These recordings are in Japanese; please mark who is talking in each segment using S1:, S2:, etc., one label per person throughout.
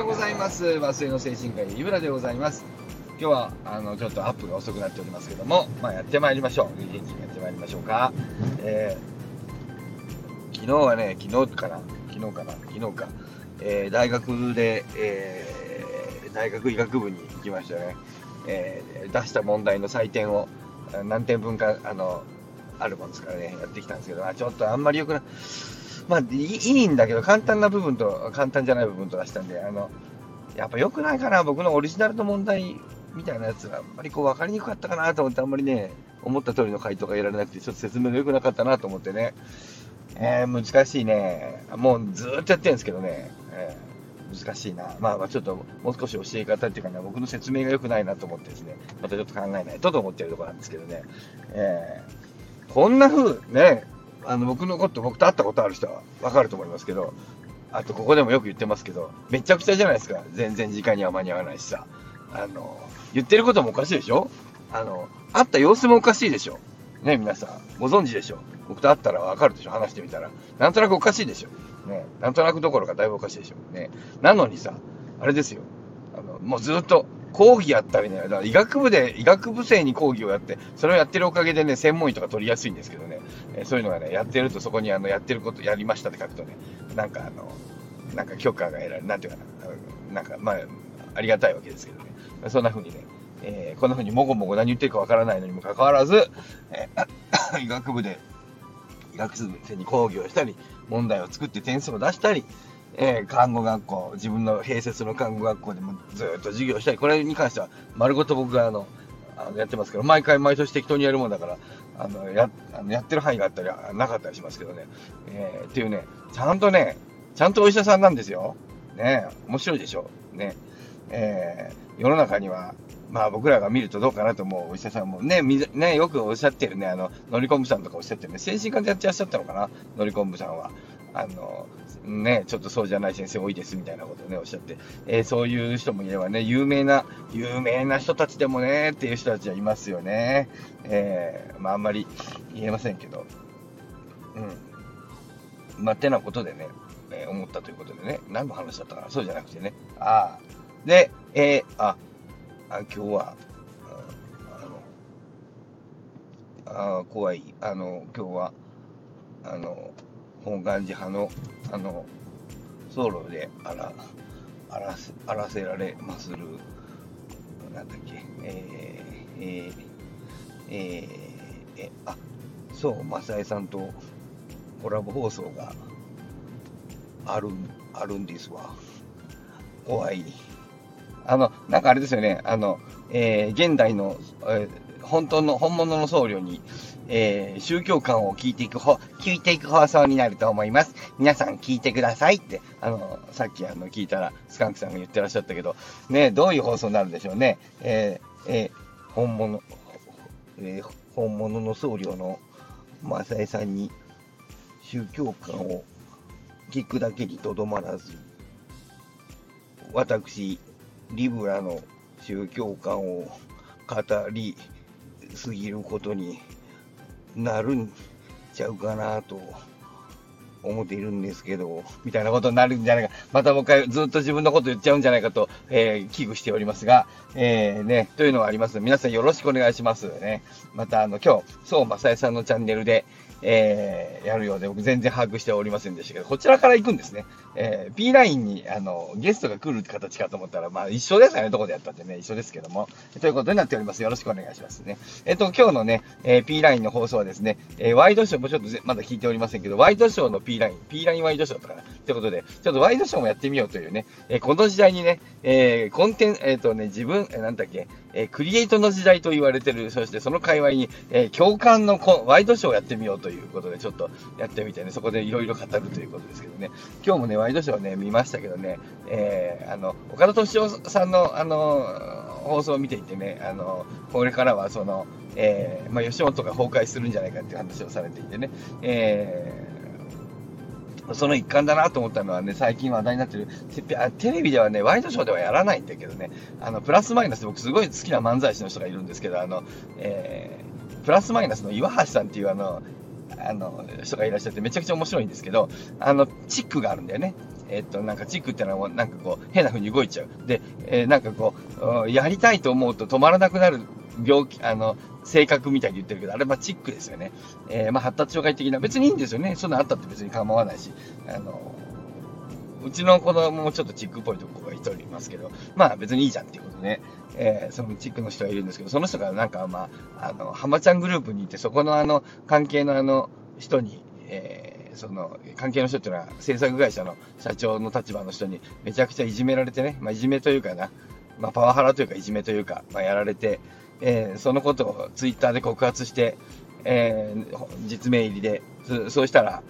S1: ようございます。和井の精神科医井村でございます。今日はあのちょっとアップが遅くなっておりますけども、まあ、やってまいりましょう。元気にやってまいりましょうか、えー、昨日はね昨日かな昨日かな昨日か、えー、大学で、えー、大学医学部に行きましたね、え出した問題の採点を何点分かあのあるもんですからねやってきたんですけど、まあ、ちょっとあんまりよくないまあいいんだけど、簡単な部分と簡単じゃない部分と出したんで、あの、やっぱ良くないかな、僕のオリジナルの問題みたいなやつがあんまりこう分かりにくかったかなと思って、あんまりね、思った通りの回答が得られなくて、ちょっと説明が良くなかったなと思ってね、えー、難しいね。もうずっとやってるんですけどね、えー、難しいな。まあまあちょっともう少し教え方っていうかね、僕の説明が良くないなと思ってですね、またちょっと考えないとと思ってるところなんですけどね、えー、こんな風ね、あの、僕のこと、僕と会ったことある人はわかると思いますけど、あと、ここでもよく言ってますけど、めちゃくちゃじゃないですか。全然時間には間に合わないしさ。あの、言ってることもおかしいでしょ？あの、会った様子もおかしいでしょ？ね、皆さん。ご存知でしょ？僕と会ったらわかるでしょ？話してみたら。なんとなくおかしいでしょ？ね。なんとなくどころかだいぶおかしいでしょ？ね。なのにさ、あれですよ。あの、もうずっと、講義やったりね、だから医学部で、医学部生に講義をやって、それをやってるおかげでね、専門医とか取りやすいんですけどね、え、そういうのがね、やってるとそこにあの、やってること、やりましたって書くとね、なんかあの、なんか許可が得られる、なんていうかな、なんかまあ、ありがたいわけですけどね、そんな風にね、えー、こんな風にもごもご何言ってるかわからないのにもかかわらず、えー、医学部で、医学部生に講義をしたり、問題を作って点数を出したり、えー、看護学校、自分の併設の看護学校でもずっと授業したり、これに関しては丸ごと僕があの、あのやってますけど、毎回毎年適当にやるもんだから、あの、や、あのやってる範囲があったり、なかったりしますけどね。えー、っていうね、ちゃんとね、ちゃんとお医者さんなんですよ。ね面白いでしょ？ね。えー、世の中には、まあ僕らが見るとどうかなと思うお医者さんもね、ね、よくおっしゃってるね、あの、乗り込むさんとかおっしゃってるね、精神科でやってらっしゃったのかな、乗り込むさんは。あの、ね、ちょっとそうじゃない先生多いですみたいなことをね、おっしゃって、えー、そういう人もいればね、有名な、有名な人たちでもね、っていう人たちはいますよね。えー、まああんまり言えませんけど、うん。まあ、てなことでね、えー、思ったということでね、何の話だったかな？そうじゃなくてね、ああ、で、えー、あ、あ今日は、あ、怖い、あの、今日は、あの、本願寺派の、あの、僧侶であら、あらせ、あらせられまする、なんだっけ、えー、えー、えー、えあ、そう、正江さんとコラボ放送がある、あるんですわ。怖い。あの、なんかあれですよね、あの、えー、現代の、えー、本当の、本物の僧侶に、えー、宗教観を聞いていくほ、聞いていく放送になると思います。皆さん聞いてくださいって、あの、さっきあの、聞いたら、スカンクさんが言ってらっしゃったけど、ね、どういう放送になるんでしょうね。えー、えー、本物、えー、本物の僧侶の正江さんに宗教観を聞くだけにとどまらず、私、リブラの宗教観を語りすぎることになるんちゃうかなと思っているんですけど、みたいなことになるんじゃないか。またもう一回ずっと自分のこと言っちゃうんじゃないかと、えー、危惧しておりますが、えー、ね、というのがあります。皆さんよろしくお願いしますね。また、あの、今日、そう、まさえさんのチャンネルで、えー、やるようで、僕全然把握しておりませんでしたけど、こちらから行くんですね。えー、P ラインに、あの、ゲストが来る形かと思ったら、まあ一緒ですかね、どこでやったってね、一緒ですけども。ということになっております。よろしくお願いしますね。えっ、と、今日のね、えー、P ラインの放送はですね、えー、ワイドショーもちょっとまだ聞いておりませんけど、ワイドショーの P ライン、P ラインワイドショーとかな。ということで、ちょっとワイドショーもやってみようというね、えー、この時代にね、えー、コンテン、えっ、ー、とね、自分、えー、なんだっけ、えー、クリエイトの時代と言われてる、そしてその界隈に、えー、共感のワイドショーをやってみようといういうことで、ちょっとやってみてね、そこでいろいろ語るということですけどね、今日もね、ワイドショーね、見ましたけどね、えー、あの、岡田敏夫さんの、あの、放送を見ていてね、あの、これからはその、えー、まあ、吉本が崩壊するんじゃないかっていう話をされていてね、えーその一環だなと思ったのはね、最近話題になってる、テレビではね、ワイドショーではやらないんだけどね、あの、プラスマイナス、僕すごい好きな漫才師の人がいるんですけど、あの、えー、プラスマイナスの岩橋さんっていうあの、あの、人がいらっしゃってめちゃくちゃ面白いんですけど、あの、チックがあるんだよね。えっと、なんかチックってのは、なんかこう、変な風に動いちゃう。で、えー、なんかこう、やりたいと思うと止まらなくなる病気、あの、性格みたいに言ってるけど、あれはチックですよね。えー、まあ、発達障害的な、別にいいんですよね。そんなあったって別に構わないし、あの、うちの子供もちょっとチックっぽいとこが一人いますけど、まあ別にいいじゃんっていうことで、えー、そのチックの人がいるんですけど、その人がなんかまあ、あの、浜ちゃんグループにいて、そこのあの、関係のあの、人に、えー、その、関係の人っていうのは、制作会社の社長の立場の人にめちゃくちゃいじめられてね、まあいじめというかな、まあパワハラというかいじめというか、まあやられて、えー、そのことをツイッターで告発して、えー、実名入りで、そうしたら、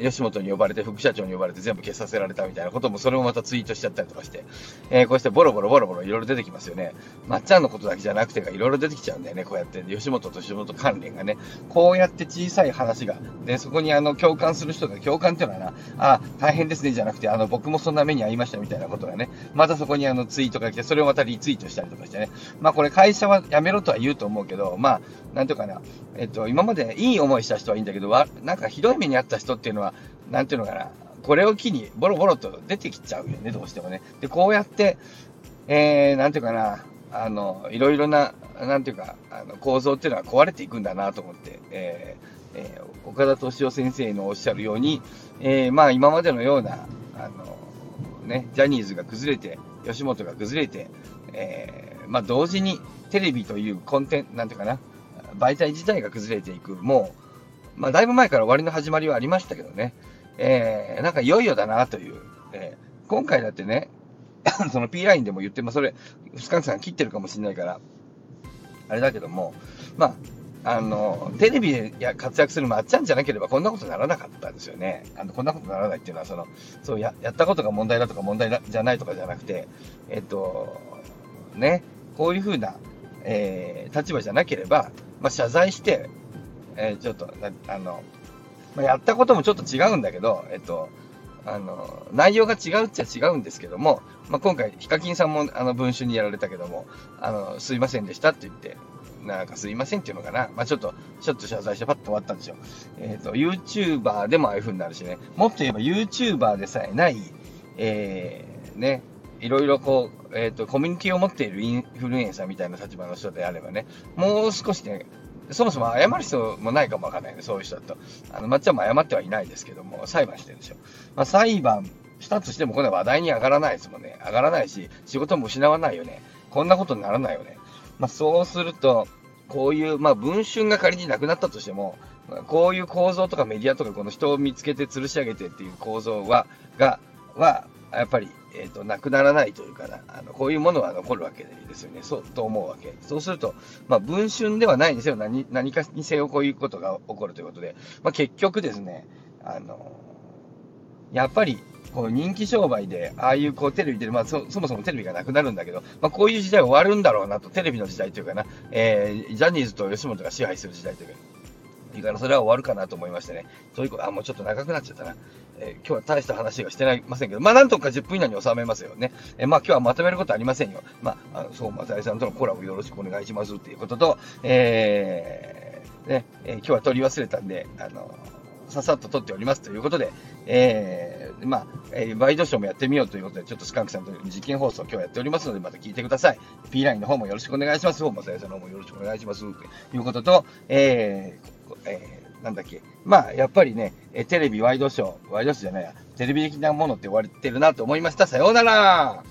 S1: 吉本に呼ばれて、副社長に呼ばれて全部消させられたみたいなことも、それもまたツイートしちゃったりとかして、えー、こうしてボロボロボロボロいろいろ出てきますよね。まっちゃんのことだけじゃなくてがいろいろ出てきちゃうんだよね、こうやって。吉本と吉本関連がね。こうやって小さい話が、で、そこにあの、共感する人が、共感っていうのはな、あ、大変ですね、じゃなくて、あの、僕もそんな目に遭いましたみたいなことがね、またそこにあの、ツイートが来て、それをまたリツイートしたりとかしてね。まあこれ会社は辞めろとは言うと思うけど、まあ、なんとかな、えっと、今までいい思いした人はいいんだけど、わ、なんかひどい目に遭った人っていうのは、なんていうのかな、これを機にボロボロと出てきちゃうよね、どうしてもね。で、こうやって、えー、なんていうかな、あの、いろいろな、なんていうか、あの構造っていうのは壊れていくんだなと思って、えーえー、岡田敏夫先生のおっしゃるように、えー、まあ今までのような、あの、ね、ジャニーズが崩れて、吉本が崩れて、えー、まあ同時にテレビというコンテンツ、なんていうかな、媒体自体が崩れていく、もう、まあだいぶ前から終わりの始まりはありましたけどね、えー、なんかいよいよだなという、えー、今回だってね、その P ラインでも言って、まあ、それ、スカンクさん切ってるかもしれないから、あれだけども、まあ、あの、テレビでや活躍するまっちゃんじゃなければこんなことならなかったんですよね。あの、こんなことならないっていうのは、その、そうや、やったことが問題だとか問題じゃないとかじゃなくて、えっと、ね、こういうふうな、えー、立場じゃなければ、まあ、謝罪して、えー、ちょっと、あの、まあ、やったこともちょっと違うんだけど、えっと、あの、内容が違うっちゃ違うんですけども、まあ、今回、ヒカキンさんも、あの、文春にやられたけども、あの、すいませんでしたって言って、なんかすいませんっていうのかな。まあ、ちょっと、ちょっと謝罪してパッと終わったんですよ。えっ、ー、と、YouTuber でもああいう風になるしね。もっと言えば YouTuber でさえない、えー、ね、いろいろこう、えっ、ー、と、コミュニティを持っているインフルエンサーみたいな立場の人であればね、もう少しね、そもそも謝る人もないかもわかんないね、そういう人だと。あの、まっちゃんも謝ってはいないですけども、裁判してるですよ。まあ、裁判したとしても、これ話題に上がらないですもんね。上がらないし、仕事も失わないよね。こんなことにならないよね。まあ、そうすると、こういう、まあ、文春が仮になくなったとしても、こういう構造とかメディアとか、この人を見つけて吊るし上げてっていう構造は、が、は、やっぱり、え、ー、と、なくならないというかな、あの、こういうものは残るわけですよね。そう、と思うわけ。そうすると、まあ、文春ではないにせよ、何、何かにせよこういうことが起こるということで、まあ、結局ですね、あの、やっぱり、こう人気商売で、ああいうこうテレビで、まあそ、そもそもテレビがなくなるんだけど、まあ、こういう時代終わるんだろうなと、テレビの時代というかな、えー、ジャニーズと吉本が支配する時代というか、いいからそれは終わるかなと思いましてね。そういうこと、あ、もうちょっと長くなっちゃったな。えー、今日は大した話がしてないませんけど、まあなんとか10分以内に収めますよね。えー、まあ今日はまとめることありませんよ。まあ、あのそう、松井さんとのコラボよろしくお願いしますっていうことと、えー、ね、えー、今日は取り忘れたんで、あのささっと撮っておりますということで、えー、まあ、えー、ワイドショーもやってみようということで、ちょっとスカンクさんと実験放送今日やっておりますので、また聞いてください。P ラインの方もよろしくお願いします。まさやさんの方もよろしくお願いします。ということと、えー、えー、なんだっけ。まあ、やっぱりね、えテレビ、ワイドショー、ワイドショーじゃないや、テレビ的なものって言われてるなと思いました。さようなら